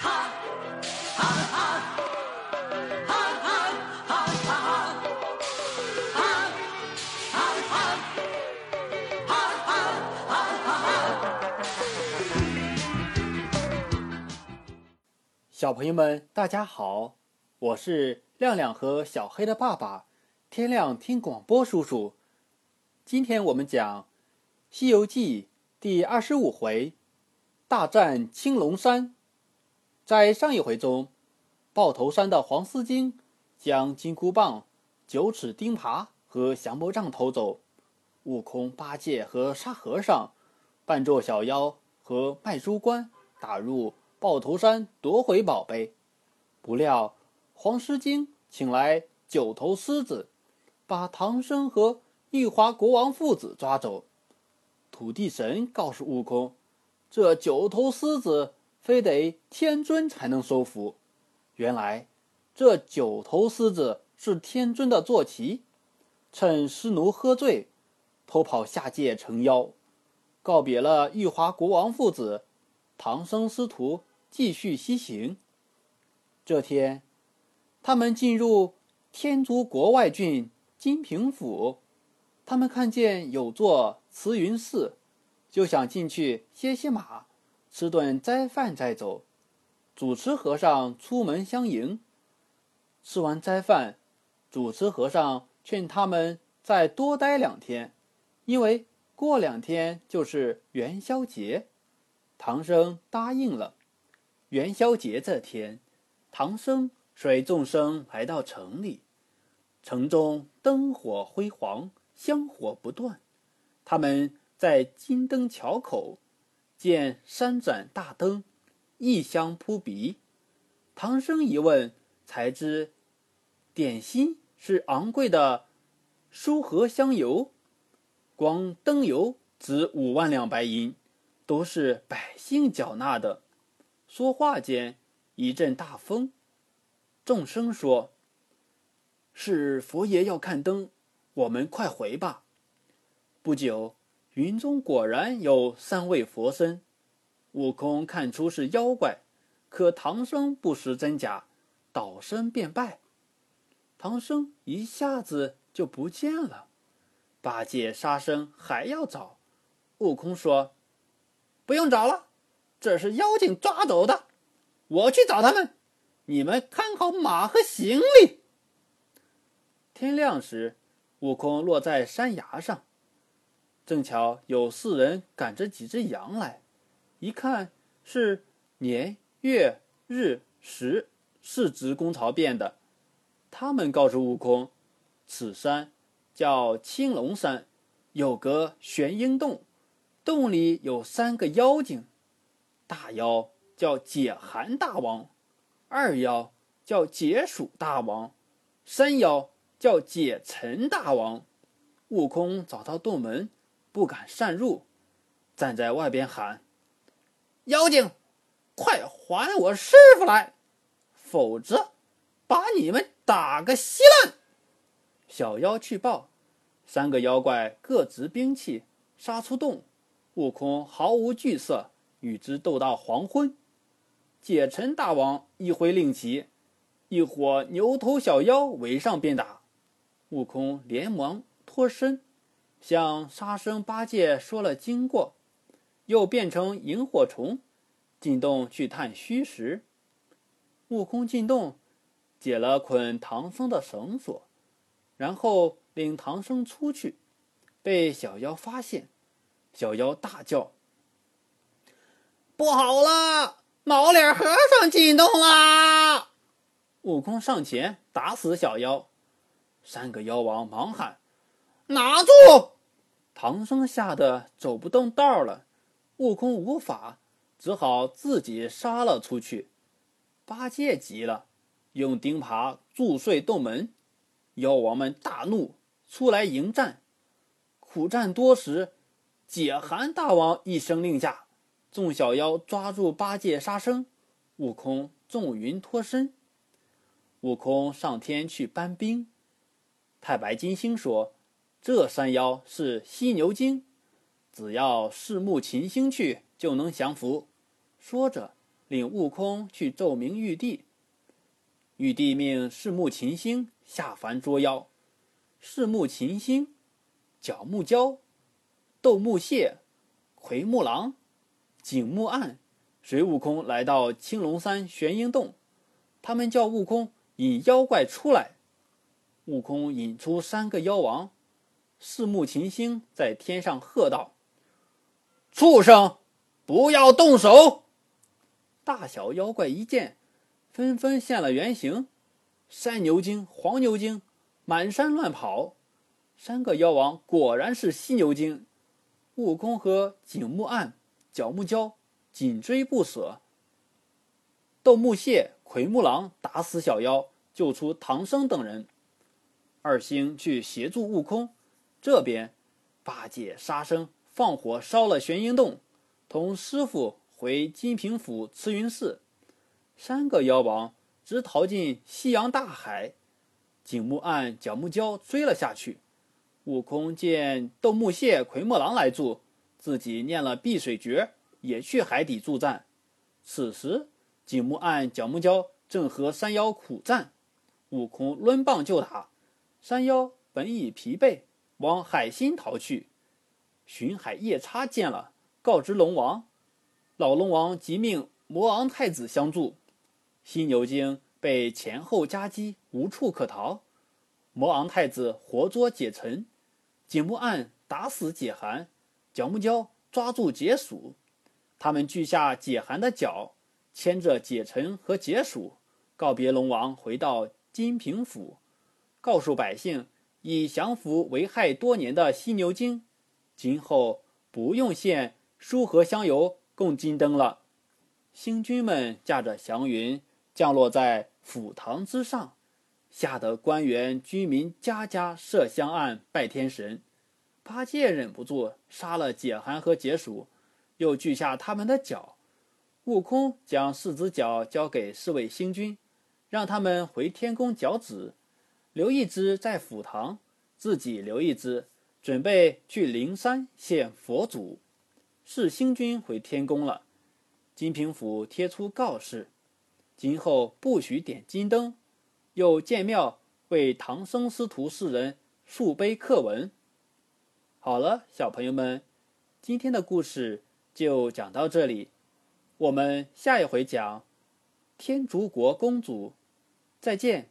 哈哈哈哈哈小朋友们，大家好，我是亮亮和小黑的爸爸，天亮听广播叔叔。今天我们讲《西游记》第二十五回，大战青龙山。在上一回中，豹头山的黄丝精将金箍棒、九齿钉耙和降魔杖偷走，悟空、八戒和沙和尚扮作小妖和卖猪官打入。豹头山夺回宝贝，不料黄狮精请来九头狮子，把唐僧和玉华国王父子抓走。土地神告诉悟空，这九头狮子非得天尊才能收服。原来这九头狮子是天尊的坐骑，趁师奴喝醉，偷跑下界成妖，告别了玉华国王父子，唐僧师徒。继续西行。这天，他们进入天竺国外郡金平府。他们看见有座慈云寺，就想进去歇歇马，吃顿斋饭再走。主持和尚出门相迎。吃完斋饭，主持和尚劝他们再多待两天，因为过两天就是元宵节。唐僧答应了。元宵节这天，唐僧随众生来到城里，城中灯火辉煌，香火不断。他们在金灯桥口见三盏大灯，异香扑鼻。唐僧一问，才知点心是昂贵的酥和香油，光灯油值五万两白银，都是百姓缴纳的。说话间，一阵大风。众生说：“是佛爷要看灯，我们快回吧。”不久，云中果然有三位佛身。悟空看出是妖怪，可唐僧不识真假，倒身便拜。唐僧一下子就不见了。八戒、沙僧还要找。悟空说：“不用找了。”这是妖精抓走的，我去找他们。你们看好马和行李。天亮时，悟空落在山崖上，正巧有四人赶着几只羊来，一看是年月日时四职工曹变的。他们告诉悟空，此山叫青龙山，有个玄鹰洞，洞里有三个妖精。大妖叫解寒大王，二妖叫解暑大王，三妖叫解尘大王。悟空找到洞门，不敢擅入，站在外边喊：“妖精，快还我师傅来，否则把你们打个稀烂！”小妖去报，三个妖怪各执兵器杀出洞，悟空毫无惧色。与之斗到黄昏，解尘大王一挥令旗，一伙牛头小妖围上便打。悟空连忙脱身，向沙僧、八戒说了经过，又变成萤火虫，进洞去探虚实。悟空进洞，解了捆唐僧的绳索，然后领唐僧出去，被小妖发现，小妖大叫。不好了！毛脸和尚进洞啦！悟空上前打死小妖，三个妖王忙喊：“拿住！”唐僧吓得走不动道了，悟空无法，只好自己杀了出去。八戒急了，用钉耙铸碎洞门，妖王们大怒，出来迎战。苦战多时，解寒大王一声令下。众小妖抓住八戒、沙僧，悟空纵云脱身。悟空上天去搬兵。太白金星说：“这山妖是犀牛精，只要四目擒星去，就能降服。”说着，领悟空去奏明玉帝。玉帝命四目琴星下凡捉妖。四目琴星、角木蛟、斗木蟹、奎木狼、景木案，随悟空来到青龙山玄阴洞。他们叫悟空引妖怪出来。悟空引出三个妖王。四目琴星在天上喝道：“畜生，不要动手！”大小妖怪一见，纷纷现了原形。山牛精、黄牛精。满山乱跑，三个妖王果然是犀牛精。悟空和景木案、角木蛟紧追不舍。斗木蟹、奎木狼打死小妖，救出唐僧等人。二星去协助悟空。这边，八戒、沙僧放火烧了玄阴洞，同师傅回金平府慈云寺。三个妖王直逃进西洋大海。景木案、角木蛟追了下去，悟空见斗木蟹、奎木狼来助，自己念了碧水诀，也去海底助战。此时，景木案、角木蛟正和山妖苦战，悟空抡棒就打。山妖本已疲惫，往海心逃去。巡海夜叉见了，告知龙王，老龙王即命魔昂太子相助。犀牛精。被前后夹击，无处可逃。魔昂太子活捉解尘，景木案打死解寒，角木蛟抓住解暑。他们锯下解寒的脚，牵着解尘和解暑，告别龙王，回到金平府，告诉百姓已降服为害多年的犀牛精，今后不用献书和香油供金灯了。星君们驾着祥云。降落在府堂之上，吓得官员居民家家设香案拜天神。八戒忍不住杀了解寒和解暑，又锯下他们的脚。悟空将四只脚交给四位星君，让他们回天宫脚趾，留一只在府堂，自己留一只，准备去灵山献佛祖。是星君回天宫了，金平府贴出告示。今后不许点金灯，又建庙为唐僧师徒四人竖碑刻文。好了，小朋友们，今天的故事就讲到这里，我们下一回讲天竺国公主。再见。